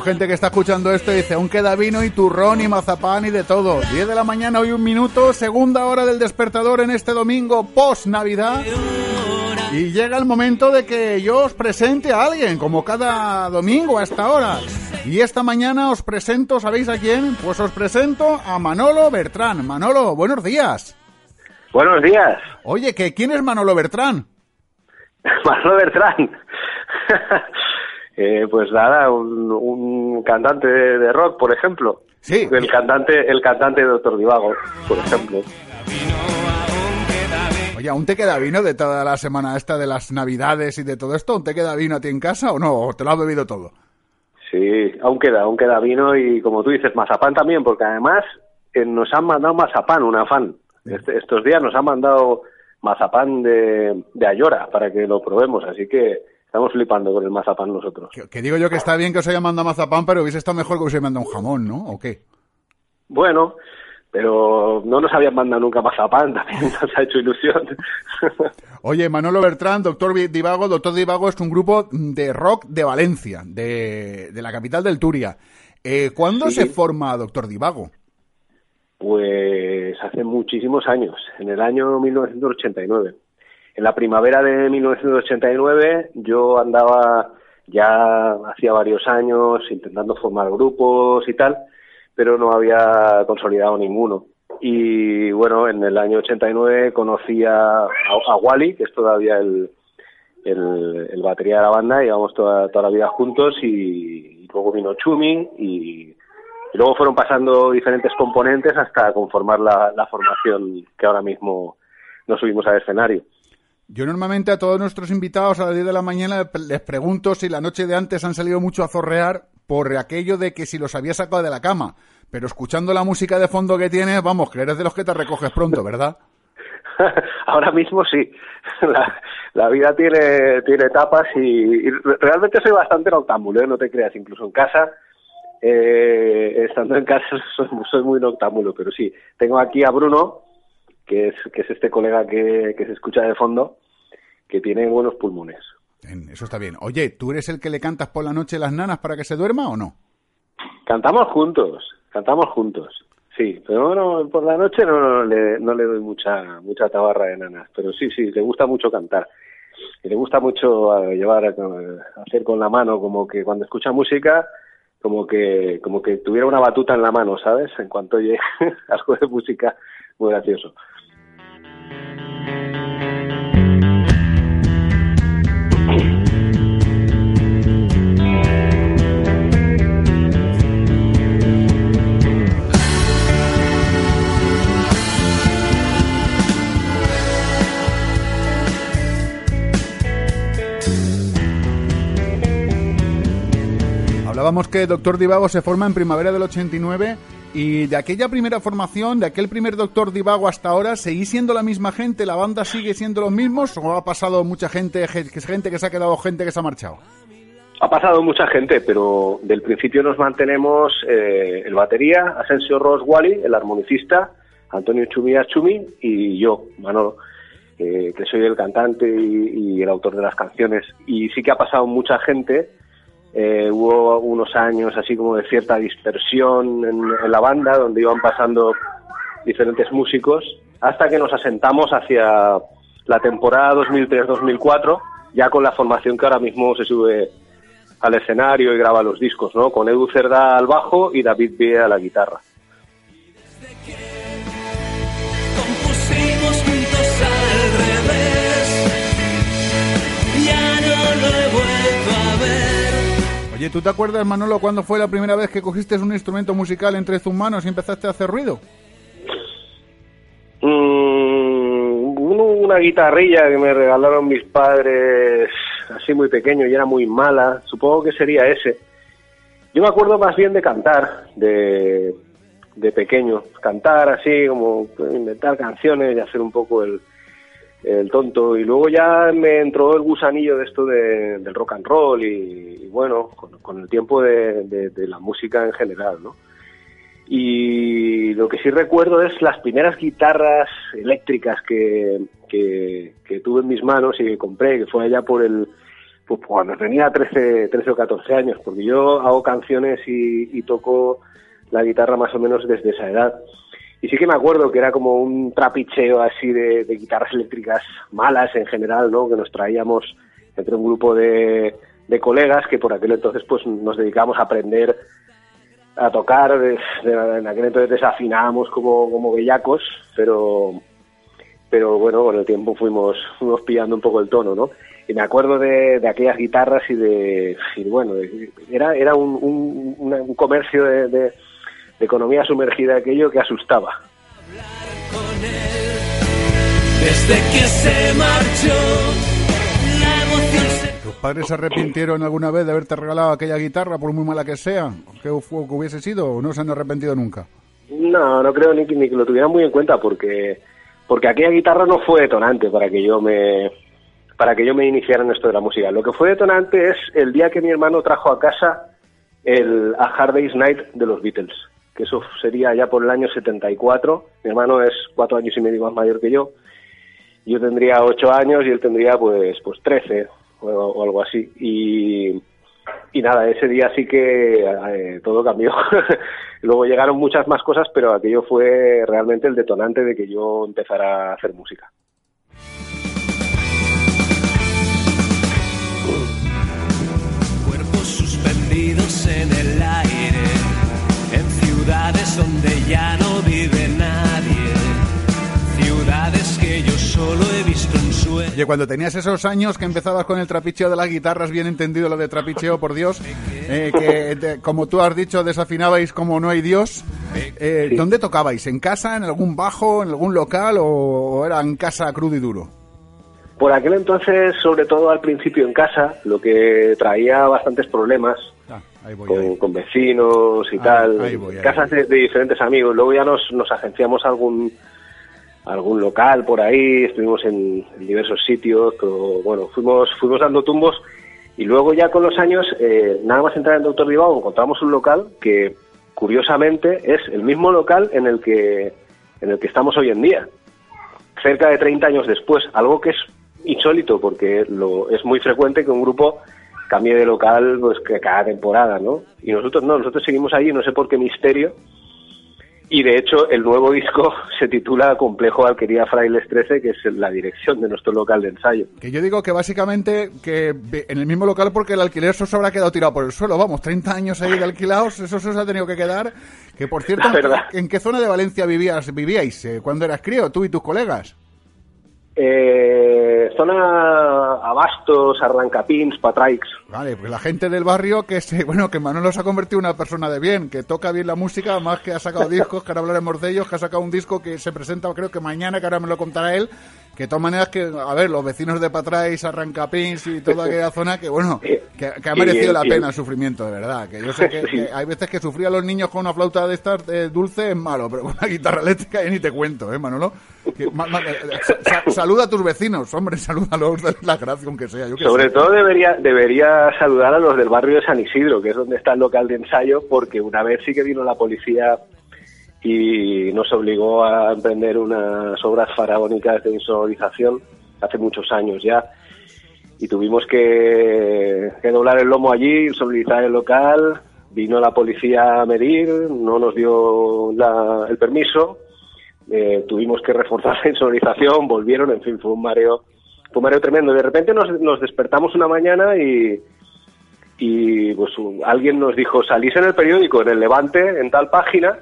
Gente que está escuchando esto y dice, aún queda vino y turrón y mazapán y de todo. 10 de la mañana, hoy un minuto, segunda hora del despertador en este domingo post Navidad. Y llega el momento de que yo os presente a alguien, como cada domingo a esta hora. Y esta mañana os presento, ¿sabéis a quién? Pues os presento a Manolo Bertrán. Manolo, buenos días. Buenos días. Oye, ¿que ¿quién es Manolo Bertrán? Manolo Bertrán. Eh, pues nada, un, cantante de, rock, por ejemplo. Sí. El cantante, el cantante de Doctor Divago, por ejemplo. Oye, ¿aún te queda vino de toda la semana esta de las navidades y de todo esto? ¿Aún te queda vino a ti en casa o no? ¿O te lo has bebido todo? Sí, aún queda, aún queda vino y como tú dices, mazapán también, porque además eh, nos han mandado mazapán, una fan. Este, estos días nos han mandado mazapán de, de Ayora para que lo probemos, así que Estamos flipando con el mazapán nosotros. Que, digo yo que está bien que os haya mandado mazapán, pero hubiese estado mejor que os haya mandado un jamón, ¿no? ¿O qué? Bueno, pero no nos habían mandado nunca mazapán, también nos ha hecho ilusión. Oye, Manolo Bertrán, Doctor Divago. Doctor Divago es un grupo de rock de Valencia, de, la capital del Turia. Eh, ¿Cuándo se forma Doctor Divago? Pues hace muchísimos años, en el año 1989 en la primavera de 1989 yo andaba ya hacía varios años intentando formar grupos y tal, pero no había consolidado ninguno. Y bueno, en el año 89 conocí a, Wally, que es todavía el, el, batería de la banda, íbamos toda, toda la vida juntos y, luego vino Chumi y, luego fueron pasando diferentes componentes hasta conformar la formación que ahora mismo nos subimos al escenario. Yo normalmente a todos nuestros invitados a las 10 de la mañana les pregunto si la noche de antes han salido mucho a zorrear por aquello de que si los había sacado de la cama. Pero escuchando la música de fondo que tienes, vamos, que eres de los que te recoges pronto, ¿verdad? Ahora mismo sí. La, vida tiene, tiene etapas y, realmente soy bastante noctámbulo, ¿eh? no te creas, incluso en casa. Eh, estando en casa soy, soy muy noctámbulo, pero sí. Tengo aquí a Bruno, que es, que es este colega que, que se escucha de fondo, que tiene buenos pulmones. eso está bien. Oye, ¿tú eres el que le cantas por la noche las nanas para que se duerma o no? Cantamos juntos, cantamos juntos. Sí, pero bueno, por la noche no, le, no le doy mucha mucha tabarra de nanas, pero sí, sí, le gusta mucho cantar. Y le gusta mucho eh, llevar, a, hacer con la mano, como que cuando escucha música, como que como que tuviera una batuta en la mano, ¿sabes? En cuanto oye algo de música, muy gracioso. Hablábamos que Doctor Divago se forma en primavera del 89 Y de aquella primera formación, de aquel primer Doctor Divago hasta ahora, ¿seguís siendo la misma gente? ¿La banda sigue siendo los mismos? ¿O ha pasado mucha gente, gente que se ha quedado, gente que se ha marchado? Ha pasado mucha gente, pero del principio nos mantenemos eh, el batería, Asensio Ross Wally, el armonicista, Antonio Chumía Chumi y yo, Manolo, que soy el cantante y, el autor de las canciones. Y sí que ha pasado mucha gente. Eh, hubo unos años así como de cierta dispersión en, la banda, donde iban pasando diferentes músicos, hasta que nos asentamos hacia la temporada 2003-2004, ya con la formación que ahora mismo se sube al escenario y graba los discos, ¿no? Con Edu Cerda al bajo y David Bie a la guitarra. Oye, ¿tú te acuerdas, Manolo, cuándo fue la primera vez que cogiste un instrumento musical entre tus manos y empezaste a hacer ruido? Mm, una guitarrilla que me regalaron mis padres así muy pequeño y era muy mala. Supongo que sería ese. Yo me acuerdo más bien de cantar, de, de pequeño. Cantar así, como inventar canciones y hacer un poco el, el tonto y luego ya me entró el gusanillo de esto de, del rock and roll y, bueno, con, el tiempo de, la música en general, ¿no? Y lo que sí recuerdo es las primeras guitarras eléctricas que, que, tuve en mis manos y que compré, que fue allá por el, pues cuando tenía 13, 13 o 14 años, porque yo hago canciones y, y toco la guitarra más o menos desde esa edad. Y sí que me acuerdo que era como un trapicheo así de, guitarras eléctricas malas en general, ¿no? Que nos traíamos entre un grupo de, colegas que por aquel entonces pues nos dedicábamos a aprender a tocar. en aquel entonces desafinábamos como, como bellacos, pero, pero bueno, con el tiempo fuimos, fuimos pillando un poco el tono, ¿no? Y me acuerdo de, aquellas guitarras y de, bueno, era, era un, un comercio de de economía sumergida aquello que asustaba. Desde que se marchó, ¿Tus padres se arrepintieron alguna vez de haberte regalado aquella guitarra, por muy mala que sea? ¿Qué hubiese sido o no se han arrepentido nunca? No, no creo ni, ni que lo tuvieran muy en cuenta porque porque aquella guitarra no fue detonante para que yo me para que yo me iniciara en esto de la música. Lo que fue detonante es el día que mi hermano trajo a casa el A Hard Day's Night de los Beatles que eso sería ya por el año 74. Mi hermano es cuatro años y medio más mayor que yo. Yo tendría ocho años y él tendría pues pues trece o, algo así. Y, y nada, ese día sí que eh, todo cambió. Luego llegaron muchas más cosas, pero aquello fue realmente el detonante de que yo empezara a hacer música. Cuerpos suspendidos ciudades donde ya no vive nadie, ciudades que yo solo he visto en sueños. Oye, cuando tenías esos años que empezabas con el trapicheo de las guitarras, bien entendido lo de trapicheo, por Dios, eh, que como tú has dicho, desafinabais como no hay Dios, eh, ¿dónde tocabais? ¿En casa, en algún bajo, en algún local o era en casa crudo y duro? Por aquel entonces, sobre todo al principio en casa, lo que traía bastantes problemas con, vecinos y tal, casas de, diferentes amigos. Luego ya nos, nos agenciamos algún algún local por ahí, estuvimos en, diversos sitios, pero bueno, fuimos fuimos dando tumbos. Y luego ya con los años, eh, nada más entrar en Doctor Vivao, encontramos un local que curiosamente es el mismo local en el que en el que estamos hoy en día, cerca de 30 años después, algo que es insólito porque lo, es muy frecuente que un grupo cambie de local pues que cada temporada, ¿no? Y nosotros no, nosotros seguimos ahí, no sé por qué misterio. Y de hecho, el nuevo disco se titula Complejo Alquería Frailes 13, que es la dirección de nuestro local de ensayo. Que yo digo que básicamente que en el mismo local porque el alquiler eso se habrá quedado tirado por el suelo. Vamos, 30 años ahí de alquilados, eso se os ha tenido que quedar. Que por cierto, ¿en qué zona de Valencia vivías, vivíais eh, cuando eras crío, tú y tus colegas? Eh, zona Abasto bastos, arrancapins, patraix. Vale, pues la gente del barrio que se, bueno, que Manolo se ha convertido en una persona de bien, que toca bien la música, más que ha sacado discos, que ahora hablaremos de ellos, que ha sacado un disco que se presenta creo que mañana, que ahora me lo contará él, que de todas maneras que, a ver, los vecinos de Patrais, Arrancapins y toda aquella zona, que bueno, que, ha merecido la pena el sufrimiento, de verdad. Que yo sé que, hay veces que sufrir a los niños con una flauta de estas dulce es malo, pero con una guitarra eléctrica ya ni te cuento, ¿eh, Manolo? Eh, saluda a tus vecinos, hombre, salúdalos, la gracia aunque sea. Sobre todo debería, debería saludar a los del barrio de San Isidro, que es donde está el local de ensayo, porque una vez sí que vino la policía y nos obligó a emprender unas obras faraónicas de insonorización hace muchos años ya. Y tuvimos que, doblar el lomo allí, insonorizar el local. Vino la policía a medir, no nos dio el permiso. Eh, tuvimos que reforzar la insonorización, volvieron, en fin, fue un mareo, fue un mareo tremendo. De repente nos, despertamos una mañana y, pues alguien nos dijo, salís en el periódico, en el Levante, en tal página,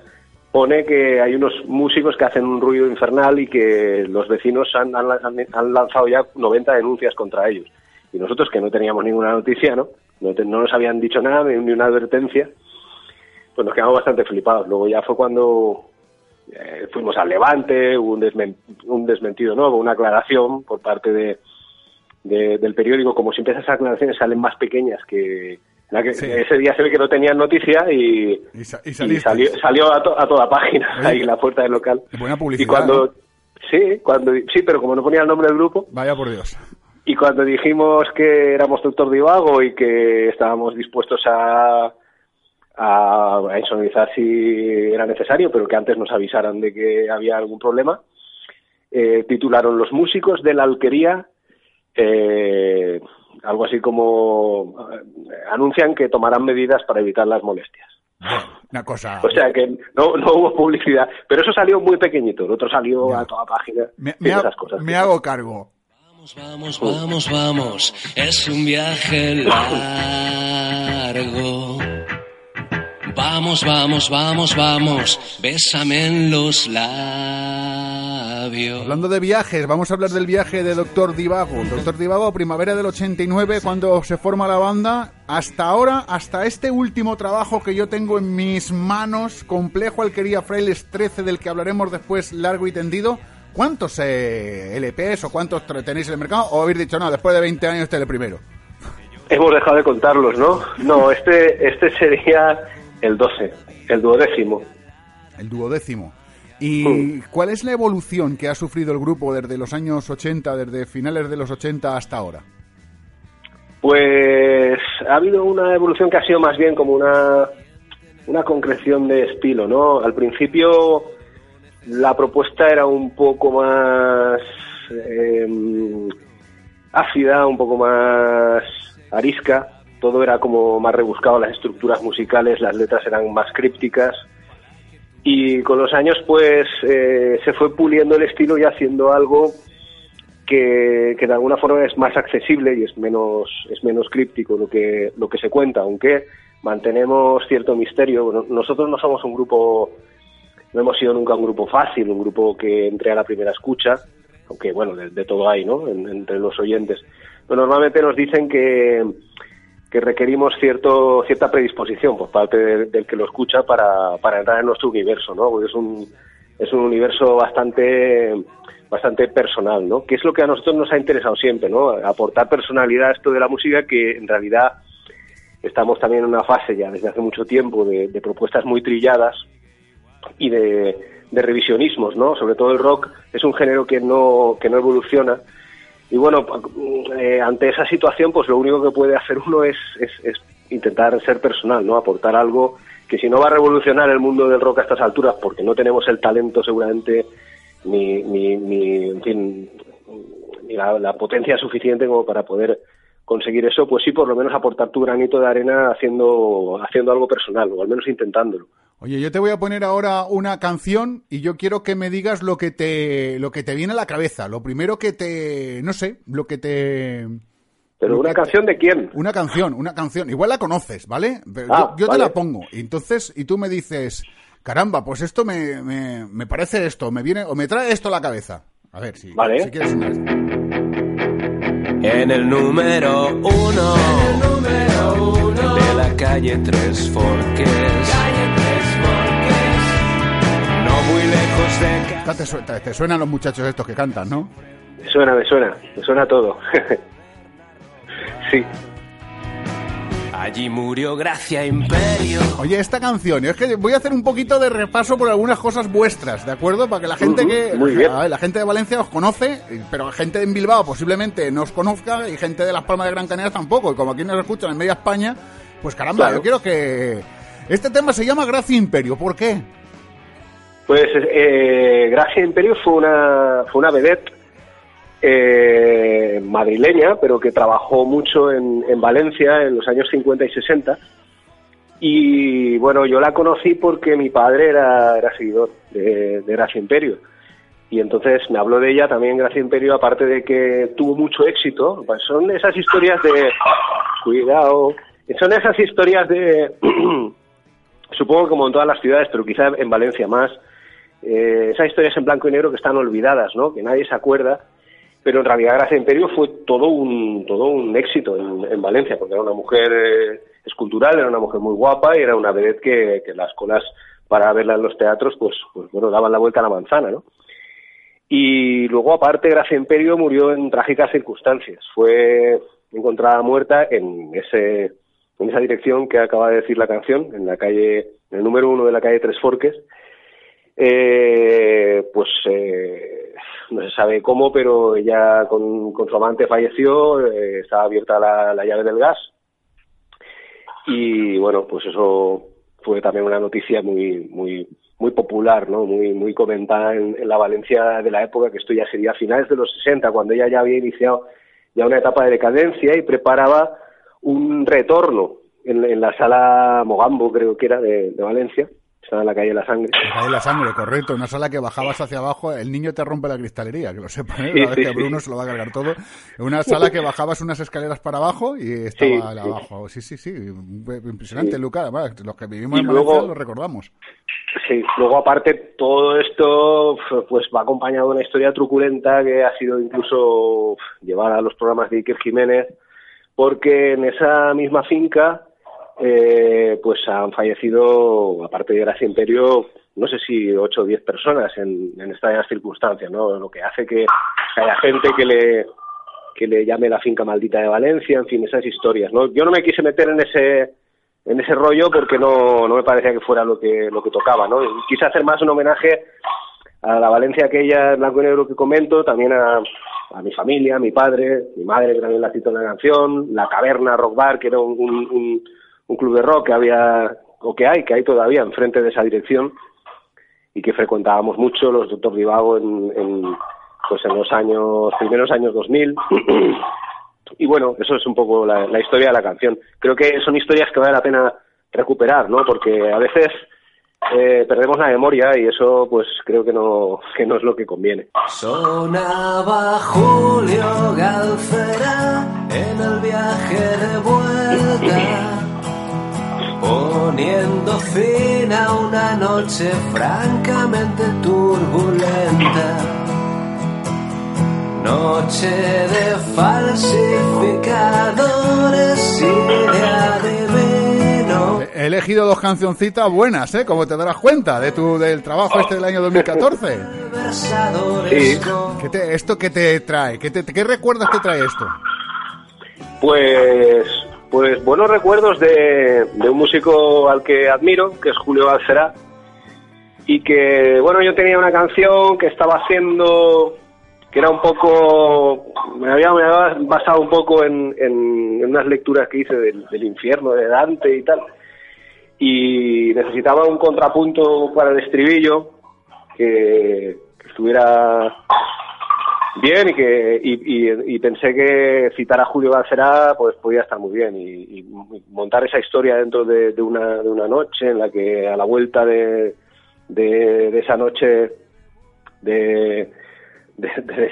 pone que hay unos músicos que hacen un ruido infernal y que los vecinos han, han, lanzado ya 90 denuncias contra ellos. Y nosotros, que no teníamos ninguna noticia, ¿no? No, nos habían dicho nada, ni una advertencia, pues nos quedamos bastante flipados. Luego ya fue cuando eh, fuimos al Levante, hubo un, un desmentido nuevo, una aclaración por parte de, del periódico. Como siempre esas aclaraciones salen más pequeñas que, ese día se ve que no tenían noticia y, salió, a, toda página ahí en la puerta del local. Buena publicidad. Y cuando, sí, cuando, sí, pero como no ponía el nombre del grupo. Vaya por Dios. Y cuando dijimos que éramos doctor Divago y que estábamos dispuestos a, a, a insonorizar si era necesario, pero que antes nos avisaran de que había algún problema, eh, titularon Los músicos de la alquería eh, algo así como eh, anuncian que tomarán medidas para evitar las molestias. Una cosa. O sea que no, no hubo publicidad, pero eso salió muy pequeñito, el otro salió a toda página. Me, esas cosas. me hago cargo. Vamos, vamos, vamos, vamos, es un viaje largo. Vamos, vamos, vamos, vamos, bésame en los labios. Hablando de viajes, vamos a hablar del viaje de Doctor Divago. Doctor Divago, primavera del 89, cuando se forma la banda. Hasta ahora, hasta este último trabajo que yo tengo en mis manos, Complejo Alquería Frailes 13, del que hablaremos después largo y tendido. ¿Cuántos eh, LPs o cuántos tenéis en el mercado? ¿O habéis dicho, no, después de 20 años este es el primero? Hemos dejado de contarlos, ¿no? No, este, este sería el 12, el duodécimo. El duodécimo. ¿Y cuál es la evolución que ha sufrido el grupo desde los años 80, desde finales de los 80 hasta ahora? Pues ha habido una evolución que ha sido más bien como una, una concreción de estilo, ¿no? Al principio la propuesta era un poco más em, ácida, un poco más arisca, todo era como más rebuscado, las estructuras musicales, las letras eran más crípticas. Y con los años, pues, eh, se fue puliendo el estilo y haciendo algo que, de alguna forma es más accesible y es menos, es menos críptico lo que, lo que se cuenta, aunque mantenemos cierto misterio. Nosotros no somos un grupo, no hemos sido nunca un grupo fácil, un grupo que entre a la primera escucha, aunque bueno, de, todo hay, ¿no? entre los oyentes. Normalmente nos dicen que, que requerimos cierto, cierta predisposición por parte del, que lo escucha para, para, entrar en nuestro universo, ¿no? Porque es un, es un universo bastante, bastante personal, ¿no? Que es lo que a nosotros nos ha interesado siempre, ¿no? Aportar personalidad a esto de la música que en realidad estamos también en una fase ya desde hace mucho tiempo de, propuestas muy trilladas y de, de revisionismos, ¿no? Sobre todo el rock es un género que no, que no evoluciona y bueno, eh, ante esa situación, pues lo único que puede hacer uno es, es, intentar ser personal, ¿no? Aportar algo que si no va a revolucionar el mundo del rock a estas alturas, porque no tenemos el talento seguramente ni, ni, ni en fin, ni la, potencia suficiente como para poder conseguir eso, pues sí, por lo menos aportar tu granito de arena haciendo, haciendo algo personal, o al menos intentándolo. Oye, yo te voy a poner ahora una canción y yo quiero que me digas lo que te lo que te viene a la cabeza, lo primero que te no sé, lo que te pero una canción de quién? Una canción, una canción. Igual la conoces, ¿vale? Ah, yo, te la pongo. Y entonces, y tú me dices, caramba, pues esto me, me, parece esto, me viene, o me trae esto a la cabeza. A ver, si, vale. si quieres En el número uno, de la calle Tres Forques. No muy lejos de te, te, suenan los muchachos estos que cantan, ¿no? Me suena, me suena, me suena todo. sí. Allí murió Gracia Imperio. Oye, esta canción, es que voy a hacer un poquito de repaso por algunas cosas vuestras, ¿de acuerdo? Para que la gente que. la gente de Valencia os conoce, pero gente en Bilbao posiblemente no os conozca y gente de Las Palmas de Gran Canaria tampoco. Y como aquí nos escuchan en media España, pues caramba, yo quiero que. Este tema se llama Gracia Imperio, ¿por qué? Pues eh, Gracia Imperio fue una, fue una vedette eh, madrileña, pero que trabajó mucho en, Valencia en los años 50 y 60. Y bueno, yo la conocí porque mi padre era, era seguidor de, Gracia Imperio. Y entonces me habló de ella también Gracia Imperio, aparte de que tuvo mucho éxito. Pues son esas historias de... Cuidado. Son esas historias de... supongo como en todas las ciudades, pero quizá en Valencia más. Eh, esas historias en blanco y negro que están olvidadas, ¿no? Que nadie se acuerda pero en realidad Gracia Imperio fue todo un todo un éxito en, Valencia porque era una mujer eh, escultural era una mujer muy guapa y era una vedette que, que las colas para verla en los teatros pues pues bueno daban la vuelta a la manzana no y luego aparte Gracia Imperio murió en trágicas circunstancias fue encontrada muerta en ese en esa dirección que acaba de decir la canción en la calle en el número uno de la calle Tres Forques eh, pues eh, no se sabe cómo, pero ella con, su amante falleció, eh, estaba abierta la, llave del gas y bueno, pues eso fue también una noticia muy muy muy popular, ¿no? Muy muy comentada en, la Valencia de la época, que esto ya sería a finales de los 60, cuando ella ya había iniciado ya una etapa de decadencia y preparaba un retorno en, la sala Mogambo, creo que era, de Valencia, estaba en la calle de la Sangre. La calle de la Sangre, correcto. Una sala que bajabas hacia abajo, el niño te rompe la cristalería, que lo sepan, ¿eh? vez que Bruno se lo va a cargar todo. Una sala que bajabas unas escaleras para abajo y estaba abajo. Sí, sí, sí. Impresionante, Luca. Además, los que vivimos en Valencia lo recordamos. Sí, luego aparte todo esto pues va acompañado de una historia truculenta que ha sido incluso llevar a los programas de Iker Jiménez, porque en esa misma finca eh, pues han fallecido, aparte de Gracia Imperio, no sé si ocho o diez personas en, en estas circunstancias, ¿no? Lo que hace que haya gente que le que le llame la finca maldita de Valencia, en fin, esas historias, ¿no? Yo no me quise meter en ese en ese rollo porque no, no me parecía que fuera lo que lo que tocaba, ¿no? Quise hacer más un homenaje a la Valencia aquella blanco y negro que comento, también a, a mi familia, a mi padre, mi madre que también la citó la canción, la caverna Rock Bar, que era un, un un club de rock que había, o que hay, que hay todavía enfrente de esa dirección y que frecuentábamos mucho los Doctor Divago en, en, pues en los años, primeros años 2000. y bueno, eso es un poco la, la, historia de la canción. Creo que son historias que vale la pena recuperar, ¿no? Porque a veces eh, perdemos la memoria y eso pues creo que no, que no es lo que conviene. Sonaba Julio Galfera en el viaje de vuelta poniendo fin a una noche francamente turbulenta. Noche elegido dos cancioncitas buenas, ¿eh? Como te darás cuenta de tu del trabajo este del año 2014. Sí. ¿Qué te, ¿Esto qué te trae? ¿Qué, te, ¿Qué recuerdos te trae esto? Pues pues buenos recuerdos de, un músico al que admiro, que es Julio Alcerá, y que, bueno, yo tenía una canción que estaba haciendo, que era un poco, me había, basado un poco en, unas lecturas que hice del, infierno de Dante y tal, y necesitaba un contrapunto para el estribillo que estuviera bien y que y, pensé que citar a Julio Galcerá pues podía estar muy bien y, montar esa historia dentro de, una, de una noche en la que a la vuelta de, de, esa noche de, de, de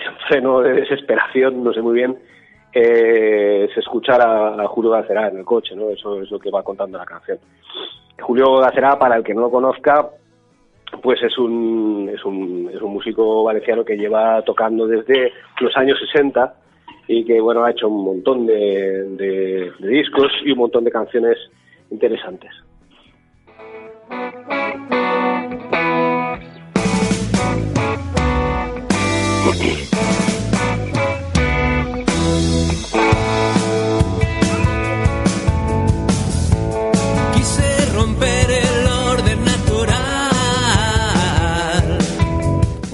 de desesperación, no sé muy bien, eh, se escuchara a Julio Galcerá en el coche, ¿no? Eso es lo que va contando la canción. Julio Galcerá, para el que no lo conozca, pues es un, es un, es un músico valenciano que lleva tocando desde los años 60 y que bueno ha hecho un montón de discos y un montón de canciones interesantes.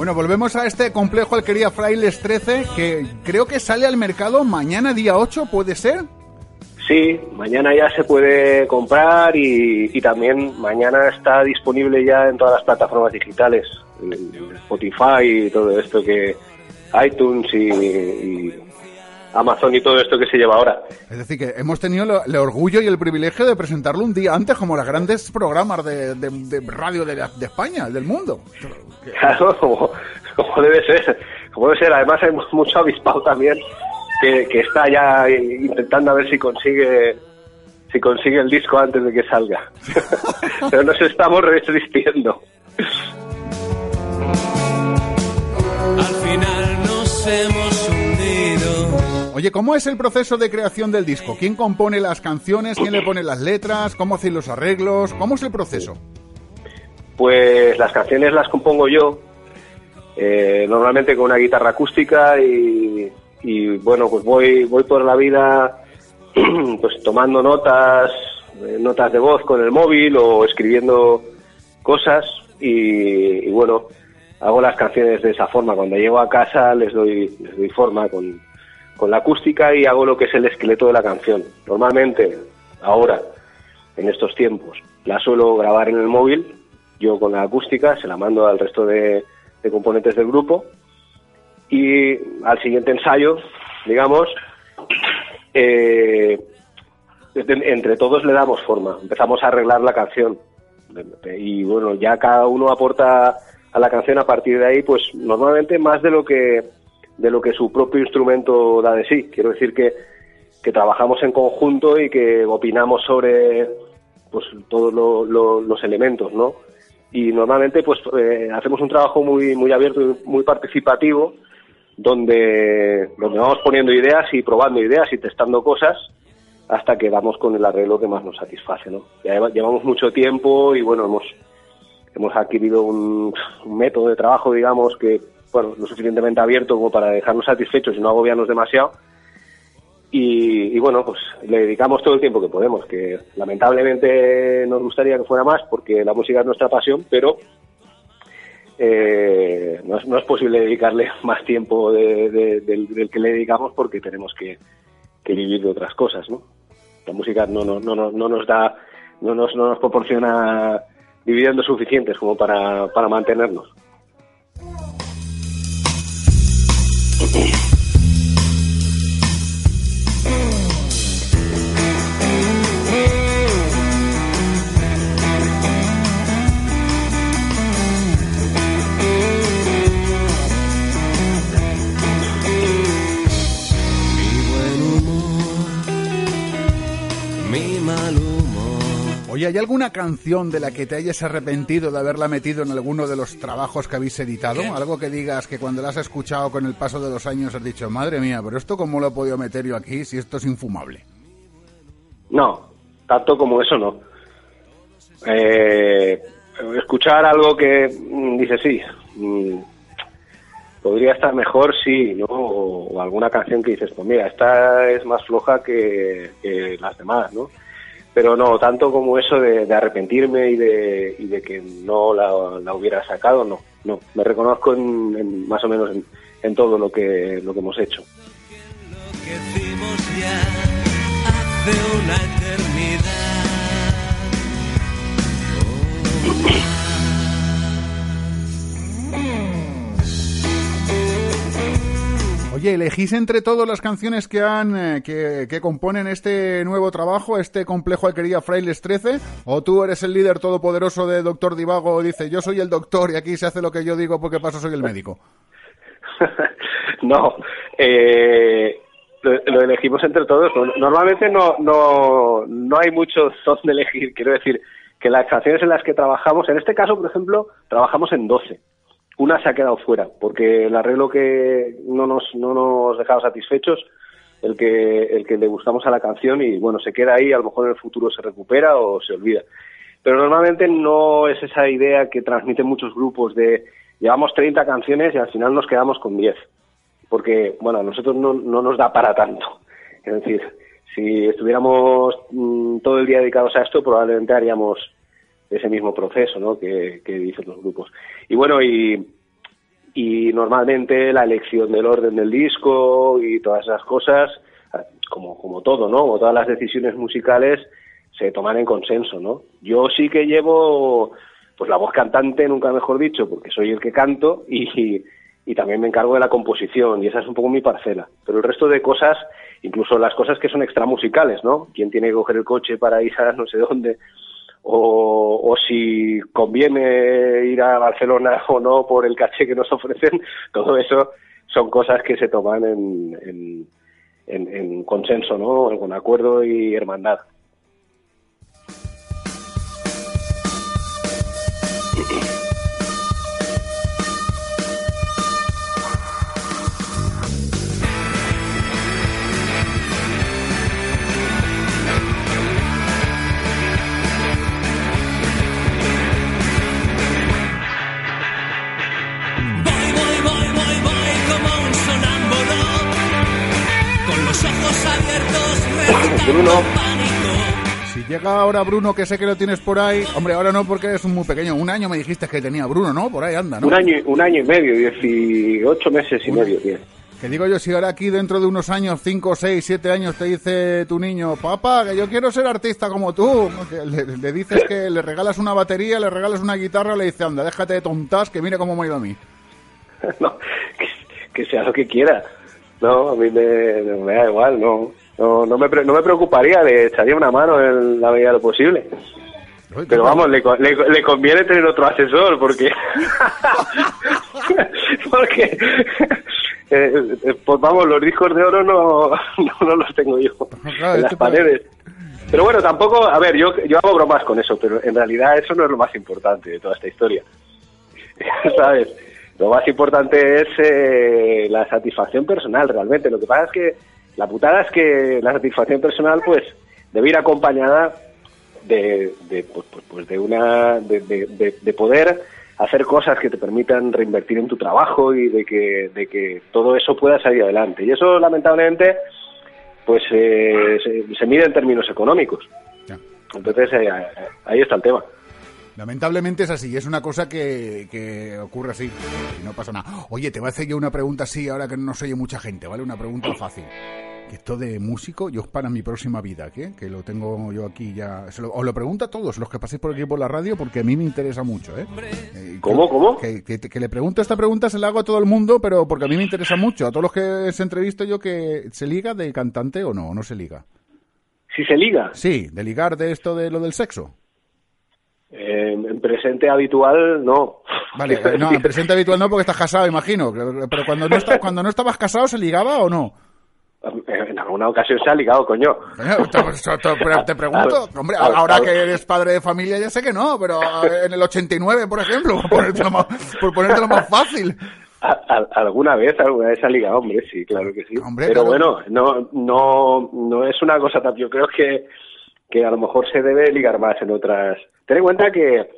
Bueno, volvemos a este complejo Alquería Frailes 13, que creo que sale al mercado mañana día 8, ¿puede ser? Sí, mañana ya se puede comprar y, también mañana está disponible ya en todas las plataformas digitales, Spotify y todo esto que iTunes y, Amazon y todo esto que se lleva ahora. Es decir, que hemos tenido el orgullo y el privilegio de presentarlo un día antes como los grandes programas de, radio de, de, España, del mundo. Claro, como, debe ser. Como debe ser. Además hay mucho avispado también que, está ya intentando a ver si consigue si consigue el disco antes de que salga. Pero nos estamos resistiendo. Al final nos hemos. Oye, ¿cómo es el proceso de creación del disco? ¿Quién compone las canciones? ¿Quién le pone las letras? ¿Cómo hacen los arreglos? ¿Cómo es el proceso? Pues las canciones las compongo yo, eh, normalmente con una guitarra acústica y, y bueno, pues voy, voy por la vida pues tomando notas, eh, notas de voz con el móvil o escribiendo cosas y, bueno, hago las canciones de esa forma. Cuando llego a casa les doy, les doy forma con, con la acústica y hago lo que es el esqueleto de la canción. Normalmente, ahora, en estos tiempos, la suelo grabar en el móvil, yo con la acústica, se la mando al resto de, componentes del grupo y al siguiente ensayo, digamos, eh, entre todos le damos forma, empezamos a arreglar la canción y bueno, ya cada uno aporta a la canción a partir de ahí, pues normalmente más de lo que de lo que su propio instrumento da de sí. Quiero decir que, que trabajamos en conjunto y que opinamos sobre pues todos los elementos, ¿no? Y normalmente pues eh, hacemos un trabajo muy muy abierto y muy participativo donde, donde vamos poniendo ideas y probando ideas y testando cosas hasta que vamos con el arreglo que más nos satisface, ¿no? Llevamos mucho tiempo y bueno, hemos, hemos adquirido un, método de trabajo, digamos, que, bueno, lo suficientemente abierto como para dejarnos satisfechos y no agobiarnos demasiado. Y, bueno, pues le dedicamos todo el tiempo que podemos, que lamentablemente nos gustaría que fuera más porque la música es nuestra pasión, pero eh, no, es, posible dedicarle más tiempo del, que le dedicamos porque tenemos que, vivir de otras cosas, ¿no? La música no, no, no, no nos da, no nos, no nos proporciona dividendos suficientes como para, para mantenernos. Oye, ¿hay alguna canción de la que te hayas arrepentido de haberla metido en alguno de los trabajos que habéis editado? Algo que digas que cuando la has escuchado con el paso de los años has dicho, madre mía, pero esto cómo lo he podido meter yo aquí si esto es infumable. No, tanto como eso no. Eh, escuchar algo que mm, dice sí, mm, podría estar mejor, sí, ¿no? O, alguna canción que dices, pues mira, esta es más floja que, que las demás, ¿no? Pero no, tanto como eso de, arrepentirme y de, y de que no la, hubiera sacado, no, no, me reconozco en, más o menos en, todo lo que, lo que hemos hecho. Oye, ¿elegís entre todas las canciones que han eh, que, componen este nuevo trabajo, este complejo Alquería Frailes 13? ¿O tú eres el líder todopoderoso de Doctor Divago? Dice, yo soy el doctor y aquí se hace lo que yo digo porque paso soy el médico. no, eh, lo, elegimos entre todos. Normalmente no, no, no hay muchos donde elegir. Quiero decir que las canciones en las que trabajamos, en este caso, por ejemplo, trabajamos en 12 una se ha quedado fuera, porque el arreglo que no nos, no nos dejaba satisfechos, el que, el que le gustamos a la canción y bueno, se queda ahí, a lo mejor en el futuro se recupera o se olvida. Pero normalmente no es esa idea que transmiten muchos grupos de llevamos 30 canciones y al final nos quedamos con 10, porque bueno, a nosotros no, no nos da para tanto. Es decir, si estuviéramos mm, todo el día dedicados a esto, probablemente haríamos ese mismo proceso ¿no? que, dicen los grupos. Y bueno, y, y normalmente la elección del orden del disco y todas esas cosas, como, como todo, ¿no? Como todas las decisiones musicales, se toman en consenso, ¿no? Yo sí que llevo pues la voz cantante, nunca mejor dicho, porque soy el que canto y, y también me encargo de la composición y esa es un poco mi parcela. Pero el resto de cosas, incluso las cosas que son extramusicales, ¿no? Quién tiene que coger el coche para ir a no sé dónde, o, si conviene ir a Barcelona o no por el caché que nos ofrecen, todo eso son cosas que se toman en, en, en, en consenso, ¿no? Con acuerdo y hermandad. Si llega ahora Bruno, que sé que lo tienes por ahí, hombre, ahora no porque es muy pequeño. Un año me dijiste que tenía Bruno, ¿no? Por ahí anda, ¿no? Un año, un año y medio, 18 meses y medio tiene. Que digo yo, si ahora aquí dentro de unos años, 5, 6, 7 años, te dice tu niño, papá, que yo quiero ser artista como tú. le, dices que le regalas una batería, le regalas una guitarra, le dice, anda, déjate de tontas, que mire cómo me ha ido a mí. no, que, sea lo que quiera. No, a mí me, me da igual, no. No, no, me, no me preocuparía, le echaría una mano en la medida de lo posible. Pero vamos, le, le, conviene tener otro asesor porque porque eh, eh, pues vamos, los discos de oro no, no, los tengo yo en las paredes. Pero bueno, tampoco, a ver, yo, yo hago bromas con eso, pero en realidad eso no es lo más importante de toda esta historia. ¿Sabes? Lo más importante es eh, la satisfacción personal, realmente. Lo que pasa es que la putada es que la satisfacción personal, pues, debe ir acompañada de, de, pues, pues, pues de una, de, de, poder hacer cosas que te permitan reinvertir en tu trabajo y de que, de que todo eso pueda salir adelante. Y eso, lamentablemente, pues eh, se, mide en términos económicos. Entonces, eh, ahí está el tema. Lamentablemente es así, es una cosa que, que ocurre así y no pasa nada. Oye, te voy a hacer yo una pregunta así ahora que no se oye mucha gente, ¿vale? Una pregunta fácil que esto de músico, yo para mi próxima vida, ¿qué? que lo tengo yo aquí ya. os lo pregunto a todos los que paséis por aquí por la radio porque a mí me interesa mucho. ¿eh? eh ¿Cómo? ¿Cómo? Que, que, le pregunto esta pregunta, se la hago a todo el mundo, pero porque a mí me interesa mucho. A todos los que se entrevisto yo, que ¿se liga de cantante o no? ¿O no se liga? ¿Si se liga? Sí, de ligar de esto de lo del sexo. en presente habitual, no. Vale, no, en presente habitual no porque estás casado, imagino. Pero cuando no, está, cuando no estabas casado, ¿se ligaba o no? En alguna ocasión se ha ligado, coño. Te, pregunto, hombre, ahora que eres padre de familia ya sé que no, pero en el 89, por ejemplo, por ponértelo más, por ponértelo más fácil. alguna vez, alguna vez ha ligado, hombre, sí, claro que sí. pero bueno, no, no, no es una cosa tan. Yo creo que, que a lo mejor se debe ligar más en otras. Ten en cuenta que,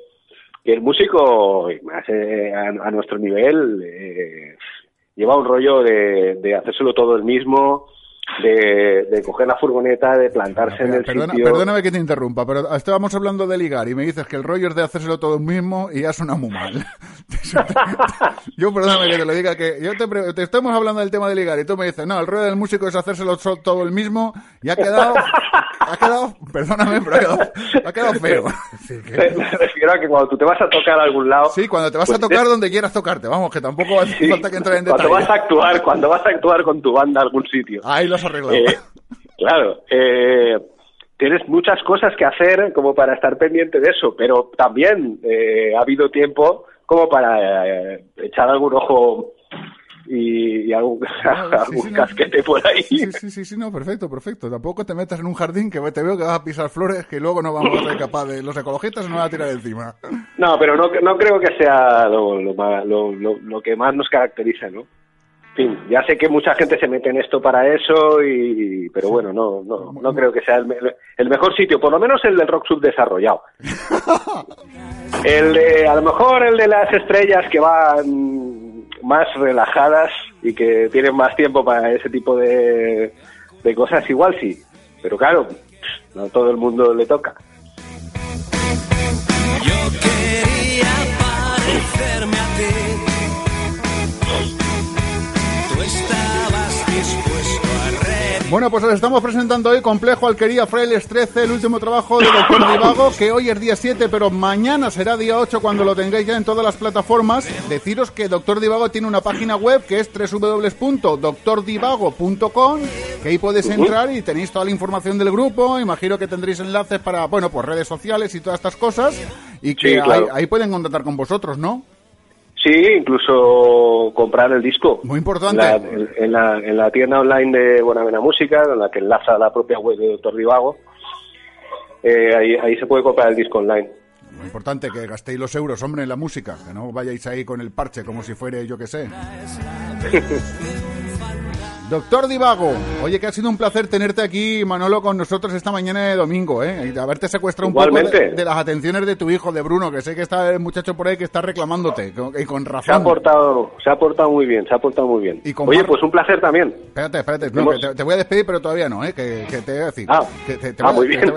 el músico, más eh, a, nuestro nivel, eh, lleva un rollo de, de hacérselo todo el mismo, de, de, coger la furgoneta, de plantarse en el sitio. Perdóname que te interrumpa, pero estábamos hablando de ligar y me dices que el rollo es de hacérselo todo el mismo y ya suena muy mal. yo perdóname que te lo diga, que yo te, te, estamos hablando del tema de ligar y tú me dices, no, el rollo del músico es hacérselo todo el mismo y ha quedado, ha quedado, perdóname, pero ha quedado, feo. Me refiero a que cuando tú te vas a tocar a algún lado... Sí, cuando te vas a pues tocar donde quieras tocarte, vamos, que tampoco hace falta que entrar en detalle. Cuando vas a actuar, cuando vas a actuar con tu banda a algún sitio. Ahí lo arreglado. Eh, claro, eh, tienes muchas cosas que hacer como para estar pendiente de eso, pero también eh, ha habido tiempo como para eh, echar algún ojo y, algún, casquete por ahí. Sí, sí, sí, sí, no, perfecto, perfecto. Tampoco te metas en un jardín que te veo que vas a pisar flores que luego no vamos a ser capaces, los ecologistas no van a tirar encima. No, pero no, no creo que sea lo, lo, lo, que más nos caracteriza, ¿no? Fin, ya sé que mucha gente se mete en esto para eso, y, pero bueno, no, no, no creo que sea el, el mejor sitio, por lo menos el del rock subdesarrollado. el de, a lo mejor el de las estrellas que van más relajadas y que tienen más tiempo para ese tipo de, de cosas, igual sí, pero claro, no todo el mundo le toca. Yo quería parecerme a ti Bueno, pues os estamos presentando hoy Complejo Alquería Frailes 13, el último trabajo de Doctor Divago, que hoy es día 7, pero mañana será día 8 cuando lo tengáis ya en todas las plataformas. Deciros que Doctor Divago tiene una página web que es www.doctordivago.com, que ahí podéis entrar y tenéis toda la información del grupo. Imagino que tendréis enlaces para, bueno, pues redes sociales y todas estas cosas, y que ahí pueden contactar con vosotros, ¿no? Sí, incluso comprar el disco. Muy importante. En la, en la, tienda online de Buenavena Música, en la que enlaza la propia web de Doctor Divago. Eh, ahí, ahí se puede comprar el disco online. Muy importante que gastéis los euros, hombre, en la música, que no vayáis ahí con el parche como si fuera yo que sé. Doctor Divago, oye que ha sido un placer tenerte aquí, Manolo, con nosotros esta mañana de domingo, ¿eh? Y haberte secuestrado un poco de, las atenciones de tu hijo, de Bruno, que sé que está el muchacho por ahí que está reclamándote, y con razón. Se ha portado, se ha portado muy bien, se ha portado muy bien. oye, pues un placer también. Espérate, espérate, te, voy a despedir, pero todavía no, ¿eh? Que, te voy a decir. Ah, ah muy bien.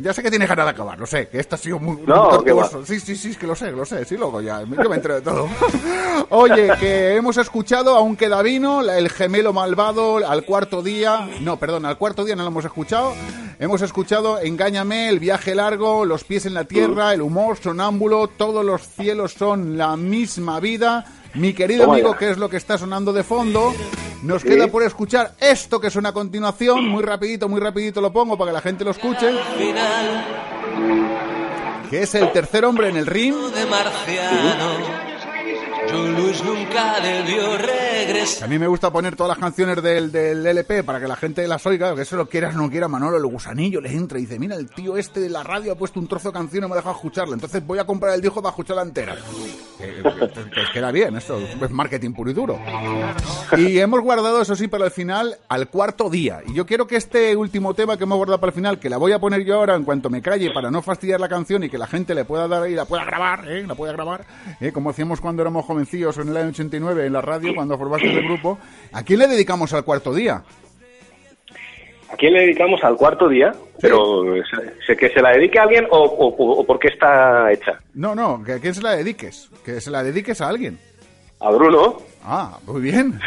ya sé que tienes ganas de acabar, lo sé, que esto ha sido muy, no, tortuoso. Sí, sí, sí, que lo sé, lo sé, sí, luego ya, yo me entero de todo. oye, que hemos escuchado, aunque Davino, el gemelo malvado, al cuarto día, no, perdón, al cuarto día no lo hemos escuchado. Hemos escuchado Engáñame, El viaje largo, Los pies en la tierra, El humor, Sonámbulo, Todos los cielos son la misma vida. Mi querido amigo, ¿qué es lo que está sonando de fondo? Nos queda por escuchar esto que suena a continuación, muy rapidito, muy rapidito lo pongo para que la gente lo escuche. Que es el tercer hombre en el ring. A mí me gusta poner todas las canciones del, del, LP para que la gente las oiga, que eso lo quieras o no quiera, Manolo, el gusanillo les entra y dice, mira, el tío este de la radio ha puesto un trozo de canción y me ha dejado escucharla, entonces voy a comprar el disco para escucharla entera. pues queda bien, esto es marketing puro y duro. Y hemos guardado, eso sí, para el final, al cuarto día. Y yo quiero que este último tema que hemos guardado para el final, que la voy a poner yo ahora en cuanto me calle para no fastidiar la canción y que la gente le pueda dar y la pueda grabar, ¿eh? la pueda grabar, ¿eh? como hacíamos cuando éramos jóvenes en el año 89 en la radio cuando formaste el grupo. ¿A quién le dedicamos al cuarto día? ¿A quién le dedicamos al cuarto día? Pero que se la dedique a alguien o, o, por qué está hecha. No, no, que a quién se la dediques. Que se la dediques a alguien. A Bruno. Ah, muy bien.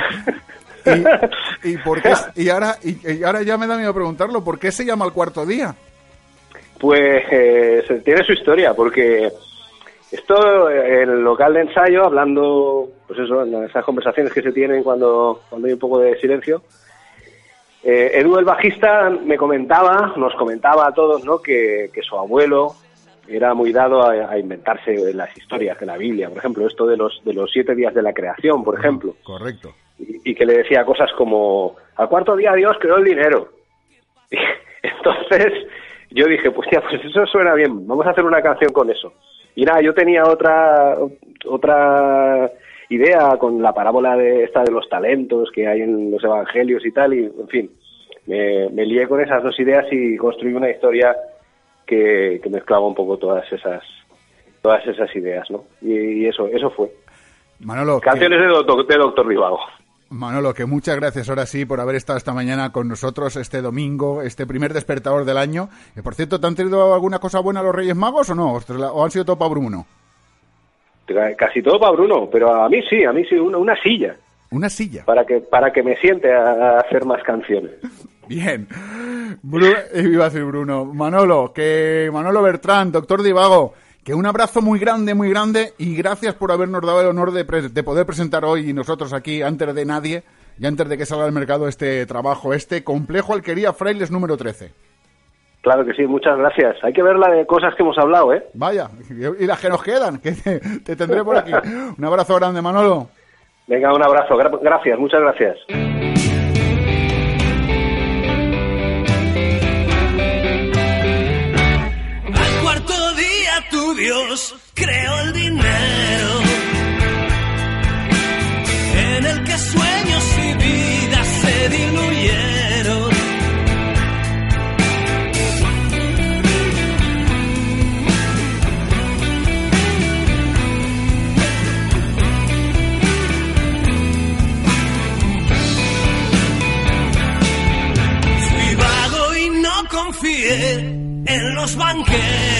y, por y ahora y, ahora ya me da miedo preguntarlo, ¿por qué se llama el cuarto día? Pues eh, tiene su historia, porque esto, el local de ensayo, hablando, pues eso, en esas conversaciones que se tienen cuando, cuando hay un poco de silencio, eh, Edu, el bajista, me comentaba, nos comentaba a todos, ¿no? Que, su abuelo era muy dado a, inventarse las historias de la Biblia, por ejemplo, esto de los, de los siete días de la creación, por ejemplo. Correcto. Y, que le decía cosas como, al cuarto día Dios creó el dinero. entonces, yo dije, pues ya, pues eso suena bien, vamos a hacer una canción con eso. Y nada, yo tenía otra, otra idea con la parábola de esta de los talentos que hay en los evangelios y tal, y en fin, me, lié con esas dos ideas y construí una historia que, mezclaba un poco todas esas todas esas ideas, ¿no? Y, eso eso fue. Manolo, Canciones de, doctor, de Doctor Divago. Manolo, que muchas gracias ahora sí por haber estado esta mañana con nosotros este domingo, este primer despertador del año. Y por cierto, ¿te han traído alguna cosa buena los Reyes Magos o no? ¿O han sido todo para Bruno? Casi todo para Bruno, pero a mí sí, a mí sí, una, silla. Una silla. Para que, para que me siente a, hacer más canciones. Bien. Bruno, iba a decir Bruno. Manolo, que Manolo Bertrán, doctor Divago, que un abrazo muy grande, muy grande y gracias por habernos dado el honor de, poder presentar hoy y nosotros aquí antes de nadie y antes de que salga al mercado este trabajo, este complejo alquería Frailes número 13. Claro que sí, muchas gracias. Hay que ver la de cosas que hemos hablado, ¿eh? Vaya, y las que nos quedan, que te, tendré por aquí. Un abrazo grande, Manolo. Venga, un abrazo. gracias, muchas gracias. rubios creo el dinero en el que sueños y vidas se diluyeron. Fui vago y no confié en los banqueros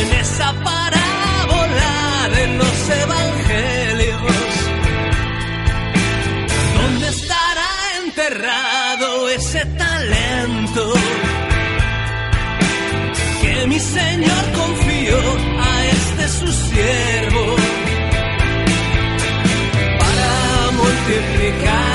en esa parábola de los evangelios. ¿Dónde estará enterrado ese talento que mi Señor confió a este su siervo para multiplicarlo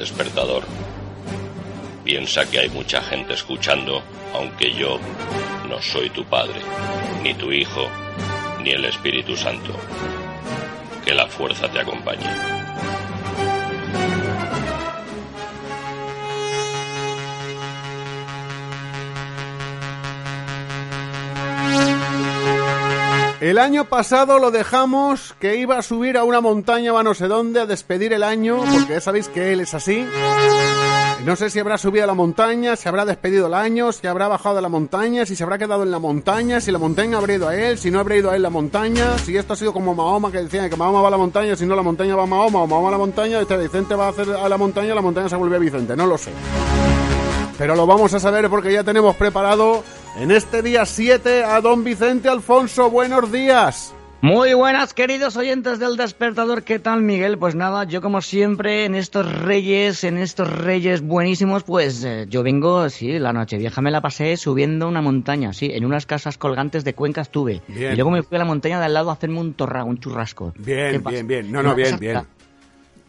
despertador. Piensa que hay mucha gente escuchando, aunque yo no soy tu padre, ni tu hijo, ni el Espíritu Santo. Que la fuerza te acompañe. El año pasado lo dejamos que iba a subir a una montaña va no sé dónde a despedir el año, porque ya sabéis que él es así. No sé si habrá subido a la montaña, si habrá despedido el año, si habrá bajado de la montaña, si se habrá quedado en la montaña, si la montaña habrá ido a él, si no habrá ido a él la montaña, si esto ha sido como Mahoma que decía que Mahoma va a la montaña, si no la montaña va a Mahoma o Mahoma a la montaña, este Vicente va a hacer a la montaña, la montaña se vuelve a Vicente, no lo sé. Pero lo vamos a saber porque ya tenemos preparado en este día 7 a don Vicente Alfonso. Buenos días. Muy buenas, queridos oyentes del despertador. ¿Qué tal, Miguel? Pues nada, yo como siempre en estos reyes, en estos reyes buenísimos, pues eh, yo vengo, sí, la noche vieja me la pasé subiendo una montaña, sí, en unas casas colgantes de Cuenca estuve. Bien. Y luego me fui a la montaña de al lado a hacerme un torra, un churrasco. ¿Qué Bien, bien, bien. No, no, bien, bien.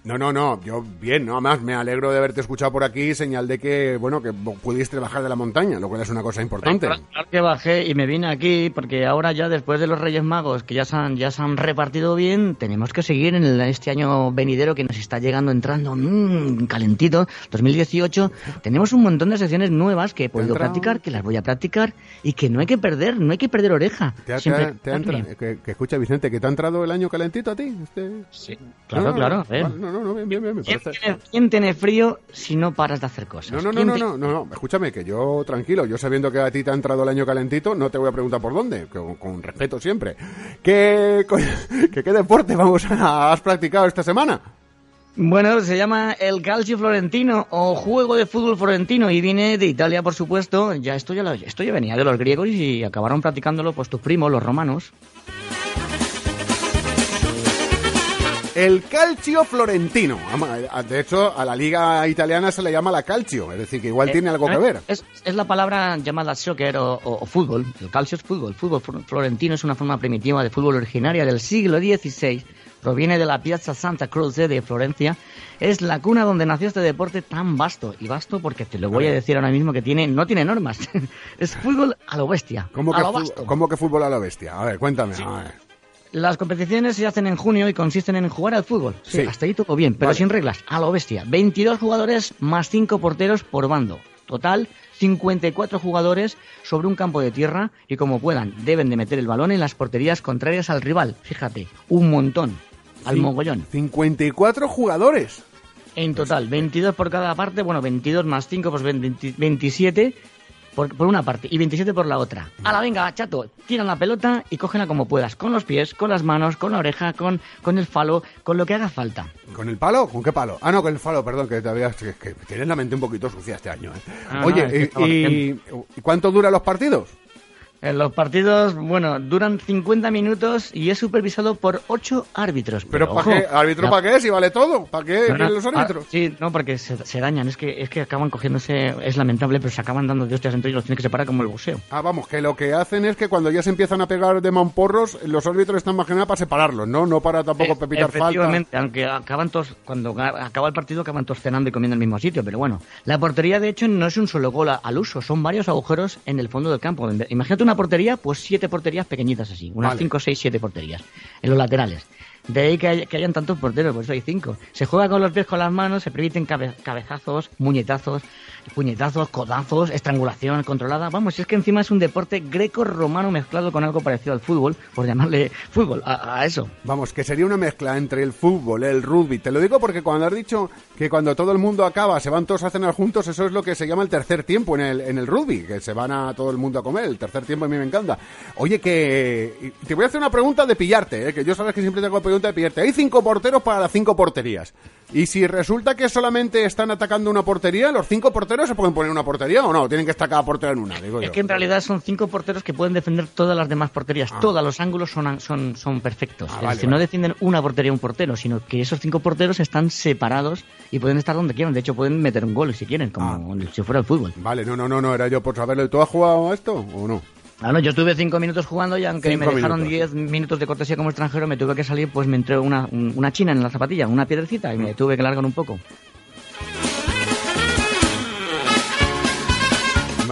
No, no, no, yo bien, no, más me alegro de haberte escuchado por aquí, señal de que, bueno, que pudiste bajar de la montaña, lo cual es una cosa importante. Claro, que bajé y me vine aquí porque ahora ya después de los Reyes Magos que ya se han, ya se han repartido bien, tenemos que seguir en el- este año venidero que nos está llegando entrando mm, calentito, 2018. Tenemos un montón de secciones nuevas que he podido practicar, que las voy a practicar y que no hay que perder, no hay que perder oreja. ¿Te ha, te Siempre ha- te ha darle. entra- que, que escucha Vicente, que te ha entrado el año calentito a ti. Este... Sí, claro, No, no, claro. no, no, no, bien, bien, bien, me ¿Quién parece- tiene, quién tiene frío si no paras de hacer cosas? No, no, no, ¿Quién no, no, no, no, escúchame, que yo tranquilo, yo sabiendo que a ti te ha entrado el año calentito, no te voy a preguntar por dónde, con, con respeto siempre. ¿Qué, co- que qué deporte vamos a, has practicado esta semana? Bueno, se llama el calcio florentino o juego de fútbol florentino y viene de Italia, por supuesto. Ya esto ya, lo- esto ya venía de los griegos y acabaron practicándolo pues tus primos, los romanos. El calcio florentino. De hecho, a la liga italiana se le llama la calcio, es decir, que igual Eh, tiene algo que eh, ver. Es, es la palabra llamada soccer o, o- o fútbol. El calcio es fútbol. Fútbol fl- florentino es una forma primitiva de fútbol originaria del siglo XVI. Proviene de la Piazza Santa Croce de Florencia. Es la cuna donde nació este deporte tan vasto. Y vasto porque te lo voy a decir ahora mismo que tiene no tiene normas. es fútbol a lo bestia. ¿Cómo a que, lo fu- vasto. cómo que fútbol a la bestia? A ver, cuéntame. a ver. Las competiciones se hacen en junio y consisten en jugar al fútbol. Sí, Sí. hasta ahí todo bien, pero Vale. sin reglas, a lo bestia. 22 jugadores más 5 porteros por bando. Total, 54 jugadores sobre un campo de tierra y como puedan, deben de meter el balón en las porterías contrarias al rival. Fíjate, un montón. Al Cin- mogollón. 54 jugadores. En total, 22 por cada parte, bueno, 22 más 5, pues 20 27 por, por una parte y 27 por la otra. A la venga, chato, tiran la pelota y cógela como puedas, con los pies, con las manos, con la oreja, con, con el falo, con lo que haga falta. ¿Con el palo? ¿Con qué palo? Ah, no, con el palo, perdón, que todavía que, que tienes la mente un poquito sucia este año. ¿eh? Ah, Oye, es que estaba y, y- ¿y cuánto duran los partidos? En los partidos, bueno, duran 50 minutos y es supervisado por 8 árbitros. ¿Pero para qué? ¿Árbitro para qué? Si vale todo. ¿Para qué No, no, los árbitros? ah, sí, no, porque se, se dañan. Es que, es que acaban cogiéndose. Es lamentable, pero se acaban dando de hostias entre ellos. Los tienen que separar como el boxeo. Ah, vamos, que lo que hacen es que cuando ya se empiezan a pegar de mamporros, los árbitros están más que nada para separarlos, ¿no? No para tampoco Eh, pepitar falta. Efectivamente, aunque acaban todos, cuando acaba el partido, acaban todos cenando y comiendo en el mismo sitio. Pero bueno, la portería, de hecho, no es un solo gol al uso, son varios agujeros en el fondo del campo. Imagínate una portería, pues siete porterías pequeñitas así, unas Vale. cinco, seis, siete porterías en los laterales. De ahí que, hay- que hayan tantos porteros, por eso hay cinco. Se juega con los pies, con las manos, se permiten cabe- cabezazos, muñetazos, puñetazos, codazos, estrangulación controlada. Vamos, es que encima es un deporte greco-romano mezclado con algo parecido al fútbol, por llamarle fútbol, a- eso. Vamos, que sería una mezcla entre el fútbol, el rugby. Te lo digo porque cuando has dicho que cuando todo el mundo acaba se van todos a cenar juntos, eso es lo que se llama el tercer tiempo en el, en el rugby, que se van a todo el mundo a comer. El tercer tiempo a mí me encanta. Oye, que te voy a hacer una pregunta de pillarte, ¿eh? que yo sabes que siempre tengo pregunta de pillarte. Hay cinco porteros para las cinco porterías. Y si resulta que solamente están atacando una portería, ¿los cinco porteros se pueden poner una portería o no? Tienen que estar cada portero en una, digo Es yo. que en realidad son cinco porteros que pueden defender todas las demás porterías. Todos los ángulos son, son, son perfectos. Ah, es vale, decir, vale. no defienden una portería un portero, sino que esos cinco porteros están separados y pueden estar donde quieran. De hecho, pueden meter un gol si quieren, como si fuera el fútbol. Vale, no, no, no, no, era yo por saberlo. ¿Tú has jugado a esto o no? Ah, no, yo estuve cinco minutos jugando y aunque Cinco me dejaron minutos. diez minutos de cortesía como extranjero, me tuve que salir, pues me entró una, un- una china en la zapatilla, una piedrecita, y me tuve que largar un poco.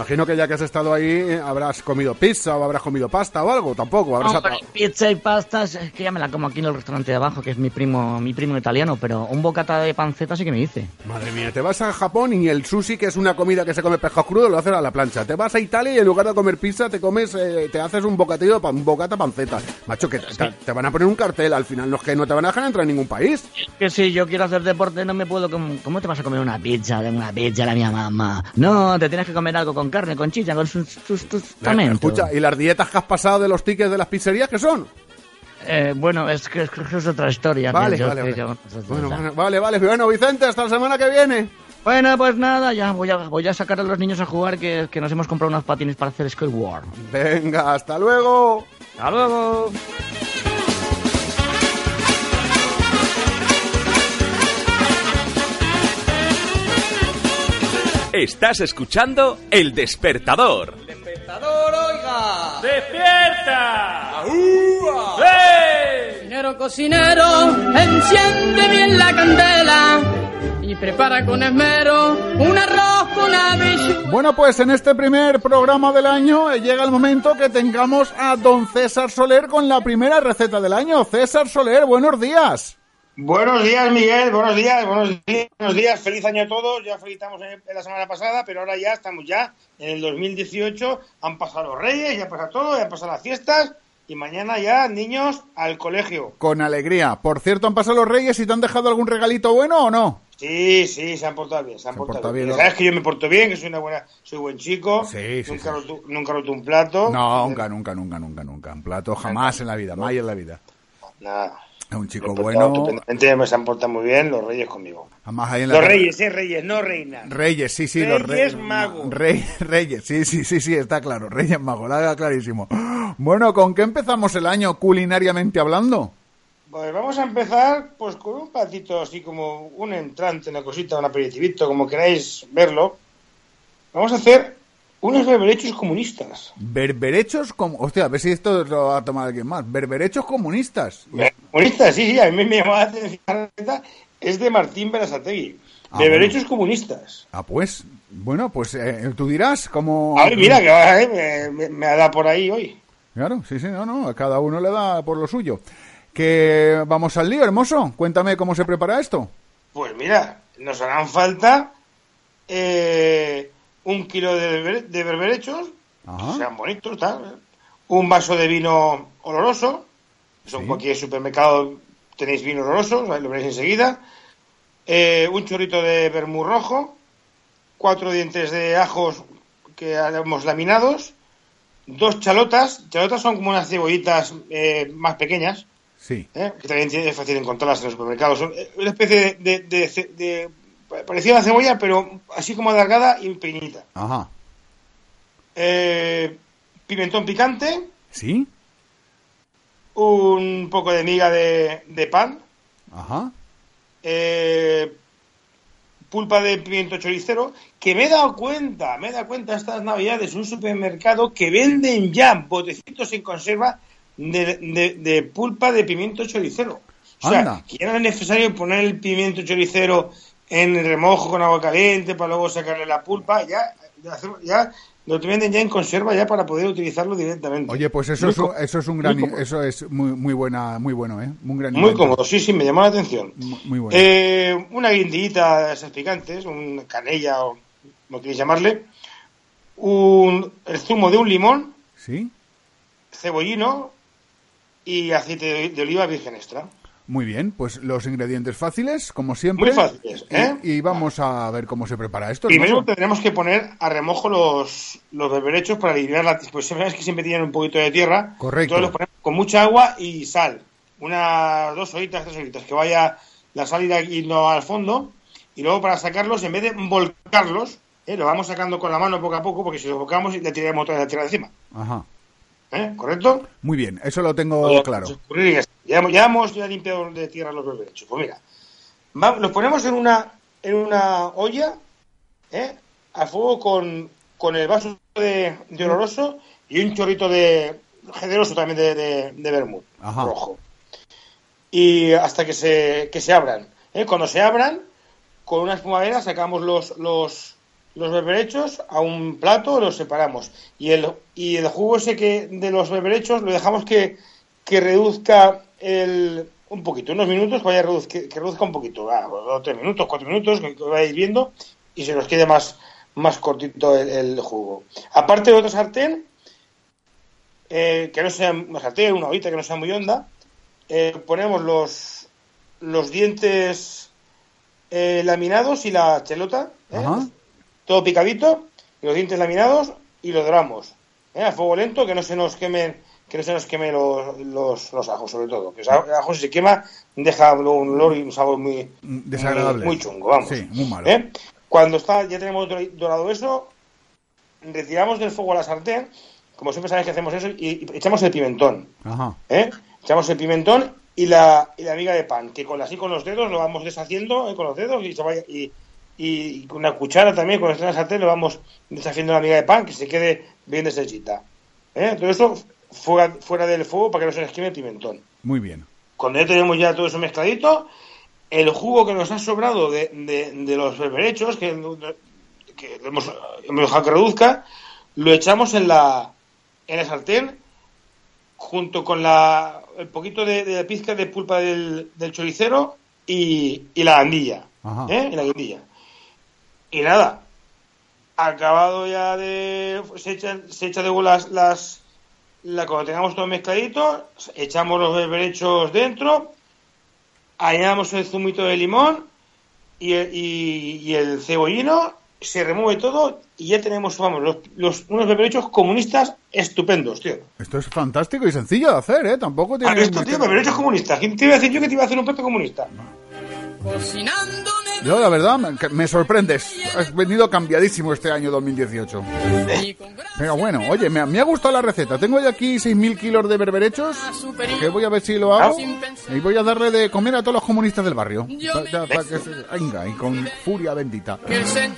Imagino que ya que has estado ahí eh, habrás comido pizza o habrás comido pasta o algo, tampoco. Habrás Hombre, pizza y pastas, es que ya me la como aquí en el restaurante de abajo, que es mi primo, mi primo italiano, pero un bocata de panceta sí que me dice. Madre mía, te vas a Japón y el sushi, que es una comida que se come pescado crudo, lo haces a la plancha. Te vas a Italia y en lugar de comer pizza te comes, eh, te haces un pan- un bocata panceta. Macho, que te, te- te van a poner un cartel al final, no es que no te van a dejar entrar en ningún país. Que si yo quiero hacer deporte no me puedo... com- ¿Cómo te vas a comer una pizza de una pizza de mi mamá? No, te tienes que comer algo con carne, con chicha, con sus, sus, sus tamentos. Escucha, ¿y las dietas que has pasado de los tickets de las pizzerías qué son? Eh, bueno, es que, es que es otra historia. Vale, que vale, que vale. yo- Bueno, bueno, vale, vale. Bueno, Vicente, hasta la semana que viene. Bueno, pues nada, ya voy a, voy a sacar a los niños a jugar que, que nos hemos comprado unos patines para hacer skateboard. Venga, hasta luego. ¡Hasta luego! Estás escuchando El Despertador. ¡Despierta! Cocinero, cocinero, enciende bien la candela y prepara con esmero un arroz con habichuelas. Bueno, pues en este primer programa del año eh, llega el momento que tengamos a don César Soler con la primera receta del año. César Soler, buenos días. Buenos días, Miguel. Buenos días, buenos días, buenos días. Feliz año a todos. Ya felicitamos en la semana pasada, pero ahora ya estamos ya en el 2018. Han pasado los Reyes, ya ha pasado todo, ya han pasado las fiestas y mañana ya niños al colegio. Con alegría. Por cierto, ¿han pasado los reyes y te han dejado algún regalito bueno o no? Sí, sí, se han portado bien, se han Se portado, portado bien. bien, Sabes que yo me porto bien, que soy una buena, soy buen chico. Sí, sí, nunca, sí. roto, nunca roto un plato. No, nunca, nunca, nunca, nunca, nunca. Un plato jamás en la vida, más en la vida. Nada. Es un chico bueno. estupendamente, me se han portado muy bien los Reyes conmigo. Además ahí en la Los Reyes, eh, Reyes, no reinas. Reyes, sí, sí, los Reyes reyes. magos. Rey- reyes, sí, sí, sí, sí, está claro. Reyes magos, la haga clarísimo. Bueno, ¿con qué empezamos el año culinariamente hablando? Pues vamos a empezar pues con un platito así como un entrante, una cosita, un aperitivito, como queráis verlo. Vamos a hacer unos berberechos comunistas. Berberechos como... Hostia, a ver si esto lo va a tomar alguien más. Berberechos comunistas. Comunistas, sí, sí, a mí me llamó la atención. Es de Martín Berasategui. Ah, Berberechos comunistas. Ah, pues, bueno, pues eh, tú dirás cómo... A ver, mira, que eh, me, me, me da por ahí hoy. Claro, sí, sí, no, no, a cada uno le da por lo suyo. Que vamos al lío, hermoso. Cuéntame cómo se prepara esto. Pues mira, nos harán falta eh, un kilo de, berber- de berberechos, Ajá. sean bonitos, tal. Un vaso de vino oloroso. Eso en Sí. cualquier supermercado tenéis vino oloroso, lo veréis enseguida. Eh, un chorrito de vermú rojo. Cuatro dientes de ajos que haremos laminados. Dos chalotas. Chalotas son como unas cebollitas eh, más pequeñas. Sí. ¿eh? que también es fácil encontrarlas en los supermercados. Son eh, una especie de, de, de, ce- de- parecida a la cebolla, pero así como alargada y pequeñita. Ajá. Eh, pimentón picante, ¿Sí? un poco de miga de, de pan, Ajá. eh, pulpa de pimiento choricero, que me he dado cuenta, me he dado cuenta estas navidades, un supermercado que venden ya botecitos en conserva de, de- de pulpa de pimiento choricero. O sea, Anda. que ya no es necesario poner el pimiento choricero en el remojo con agua caliente para luego sacarle la pulpa, ya, ya, ya lo venden ya en conserva ya para poder utilizarlo directamente. Oye, pues eso Muy es, eso es un gran, eso es muy, muy buena, muy bueno, ¿eh? Muy gran Muy invento. cómodo, sí, sí, me llamó la atención. Muy, muy bueno. Eh, una guindillita de esas picantes, un canella o como queréis llamarle, un, el zumo de un limón, ¿Sí? cebollino y aceite de, de oliva virgen extra. Muy bien, pues los ingredientes fáciles, como siempre. Muy fáciles, ¿eh? Y, vamos a ver cómo se prepara esto. Primero tendremos que poner a remojo los, los berberechos para eliminar la... Pues sabes que siempre tienen un poquito de tierra. Correcto. Entonces los ponemos con mucha agua y sal. Unas dos horitas, tres horitas, que vaya la sal yendo al fondo. Y luego para sacarlos, en vez de volcarlos, ¿eh? lo vamos sacando con la mano poco a poco, porque si los volcamos le tiraremos toda la tierra encima. Ajá. ¿Eh? ¿Correcto? Muy bien, eso lo tengo Oye, claro. Ya, ya, hemos- ya limpiado de tierra los berberechos. Pues mira, va- los ponemos en una, en una olla ¿eh? a fuego con, con el vaso de, de oloroso y un chorrito de generoso también de, de, de vermut rojo. Y hasta que se, que se abran. ¿eh? Cuando se abran, con una espumadera sacamos los, los, los berberechos a un plato, los separamos. Y el, y el jugo ese que de los berberechos lo dejamos que, que reduzca el, un poquito, unos minutos, vaya reduz- que, que reduzca un poquito, ah, dos, tres minutos, cuatro minutos, que, que vayáis viendo, y se nos quede más, más cortito el, el jugo. Aparte de otra sartén, eh, que no sea una sartén, una ollita que no sea muy honda, eh, ponemos los, los dientes eh, laminados y la chelota, ¿eh? Todo picadito, y los dientes laminados y lo doramos. A fuego lento, que no se nos quemen, que no se nos quemen los, los, los ajos, sobre todo. Que el ajo si se quema, deja un olor y un sabor muy, Desagradable. muy, muy chungo, vamos. Sí, muy malo. ¿Eh? Cuando está, ya tenemos dor- dorado eso, retiramos del fuego la sartén, como siempre sabéis que hacemos eso, y, y echamos el pimentón. Ajá. ¿eh? Echamos el pimentón y la, y la miga de pan, que con así con los dedos lo vamos deshaciendo, ¿eh? con los dedos, y, se vaya, y, y con una cuchara también, con la sartén, lo vamos deshaciendo la miga de pan, que se quede bien deshechita. ¿eh? Todo fuera, fuera del fuego para que no se nos queme el pimentón. Muy bien. Cuando ya tenemos ya todo eso mezcladito, el jugo que nos ha sobrado de, de- de los berberechos, que, que hemos, hemos dejado que reduzca, lo echamos en la, en la sartén junto con la, el poquito de, de pizca de pulpa del, del choricero y, y la guindilla. Ajá. ¿eh? Y la guindilla. Y nada, acabado ya de... Se echa, se echa de las, las, la, cuando tengamos todo mezcladito, echamos los berberechos dentro, añadamos el zumito de limón y el, y, y el cebollino, se remueve todo y ya tenemos, vamos, los, los- unos berberechos comunistas estupendos, tío. Esto es fantástico y sencillo de hacer, ¿eh? Tampoco tiene... ¿Has visto, tío? Berberechos comunistas. ¿Quién te iba a decir yo que te iba a hacer un plato comunista? Cocinando Yo, la verdad, me, me sorprendes. Has venido cambiadísimo este año 2018. Pero bueno, oye, me, me ha gustado la receta. Tengo ya aquí 6.000 kilos de berberechos, que voy a ver si lo hago. Y voy a darle de comer a todos los comunistas del barrio. Ya, pa' que se- Venga, y con furia bendita.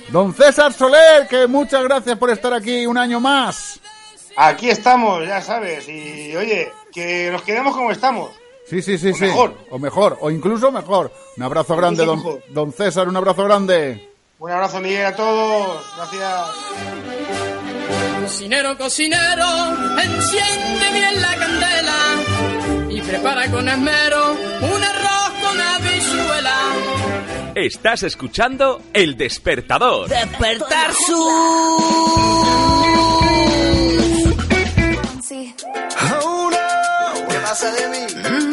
Don César Soler, que muchas gracias por estar aquí un año más. Aquí estamos, ya sabes. Y oye, que nos quedemos como estamos. Sí, sí, sí, sí. mejor. O mejor, o incluso mejor. Un abrazo grande, don, mejor. don César, un abrazo grande. Un abrazo, Miguel, a todos. Gracias. Cocinero, cocinero, enciende bien la candela y prepara con esmero un arroz con habichuela. Estás escuchando El Despertador. Despertar Sí. Oh no, ¿qué pasa de mí?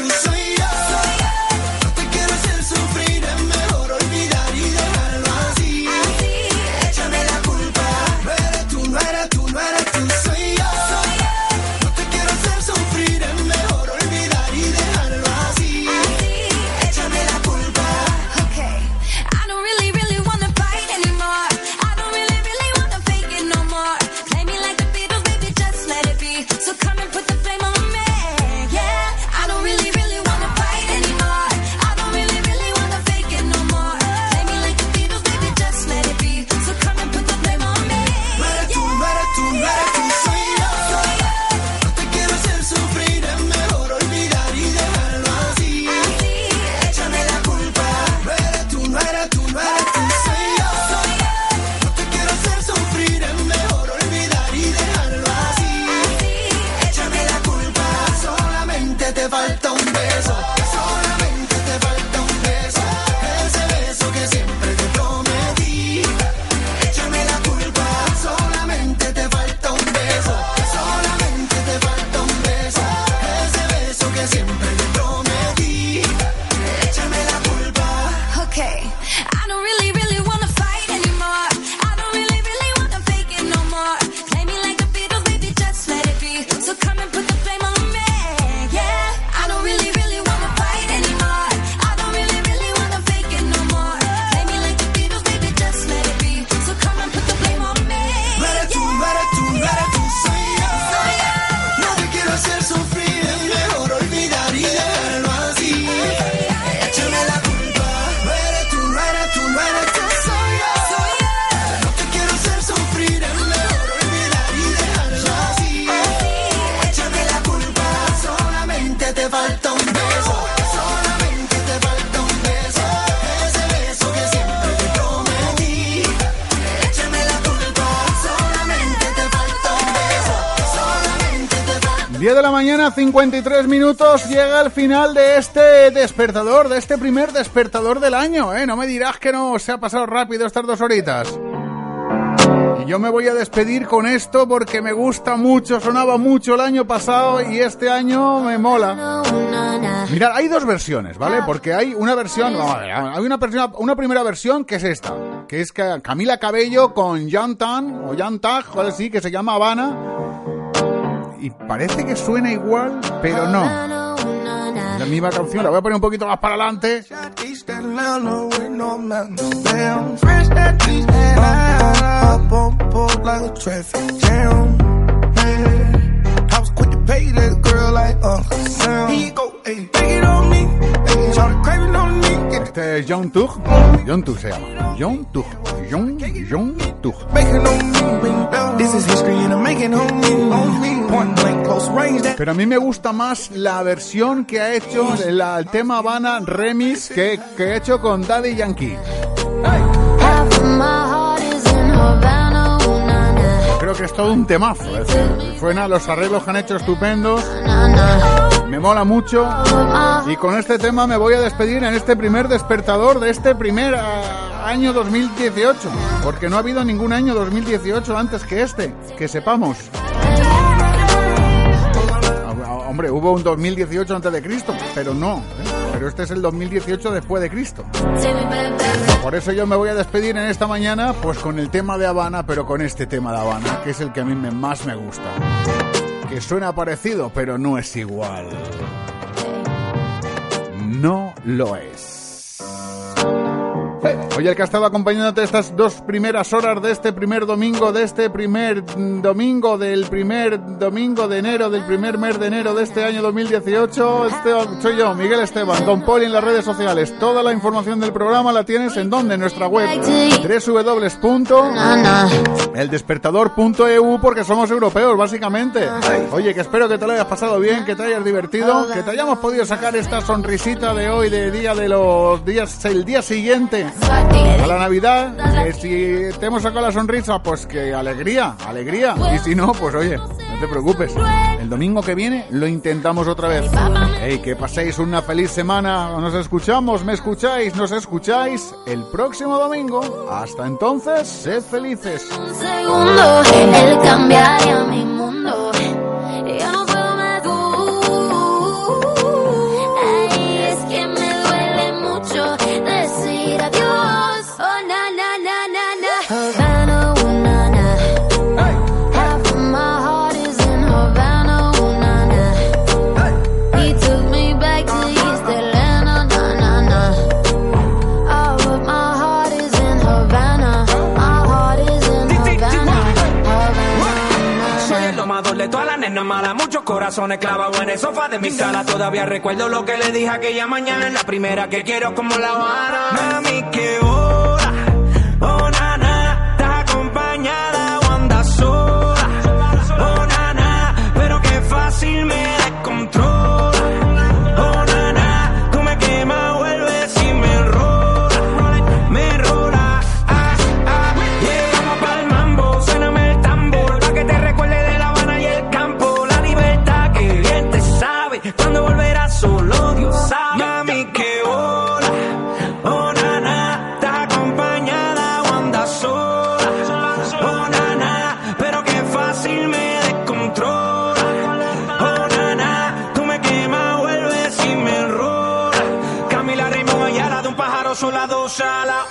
53 minutos, llega el final de este despertador, de este primer despertador del año, ¿eh? No me dirás que no se ha pasado rápido estas dos horitas. Y yo me voy a despedir con esto porque me gusta mucho, sonaba mucho el año pasado y este año me mola. Mirad, hay dos versiones, ¿vale? Porque hay una versión, no, hay una, persona- una primera versión que es esta, que es Camila Cabello con Jan Tan, o Jan Tag, o algo así, que se llama Habana. Y parece que suena igual, pero no. La misma canción, la voy a poner un poquito más para adelante. You go, hey, take it on me. Get Este es John Tug. John Tug se llama. John Tug. John, John Tug. Pero a mí me gusta más la versión que ha hecho la- el tema Habana Remix que, que ha hecho con Daddy Yankee. Creo que es todo un temazo. decir, Suena, los arreglos que han hecho estupendos. Me mola mucho. Y con este tema me voy a despedir en este primer despertador de este primer ah, año 2018, porque no ha habido ningún año 2018 antes que este, que sepamos. Ah, Hombre, hubo un 2018 antes de Cristo, pero no. ¿eh? Pero este es el 2018 después de Cristo. Por eso yo me voy a despedir en esta mañana, pues con el tema de Habana, pero con este tema de Habana, que es el que a mí me- más me gusta. Que suena parecido, pero no es igual. No lo es. Oye, el que ha estado acompañándote estas dos primeras horas de este primer domingo, de este primer domingo, del primer domingo de enero, del primer mes de enero de este año 2018, este, soy yo, Miguel Esteban, Don Poli en las redes sociales. Toda la información del programa la tienes en donde, en nuestra web, www.eldespertador.eu, porque somos europeos, básicamente. Oye, que espero que te lo hayas pasado bien, que te hayas divertido, que te hayamos podido sacar esta sonrisita de hoy, de día de los días, el día siguiente a la Navidad, que si te hemos sacado la sonrisa, pues que alegría, alegría. Y si no, pues oye, no te preocupes. El domingo que viene lo intentamos otra vez. Hey, que paséis una feliz semana. Nos escuchamos, me escucháis, nos escucháis el próximo domingo. Hasta entonces, sed felices. segundo, él cambiaría mi mundo. Corazones clavados en el sofá de mi sala. Todavía recuerdo lo que le dije aquella mañana. La primera que quiero como la Habana. Mami, qué hora. Dos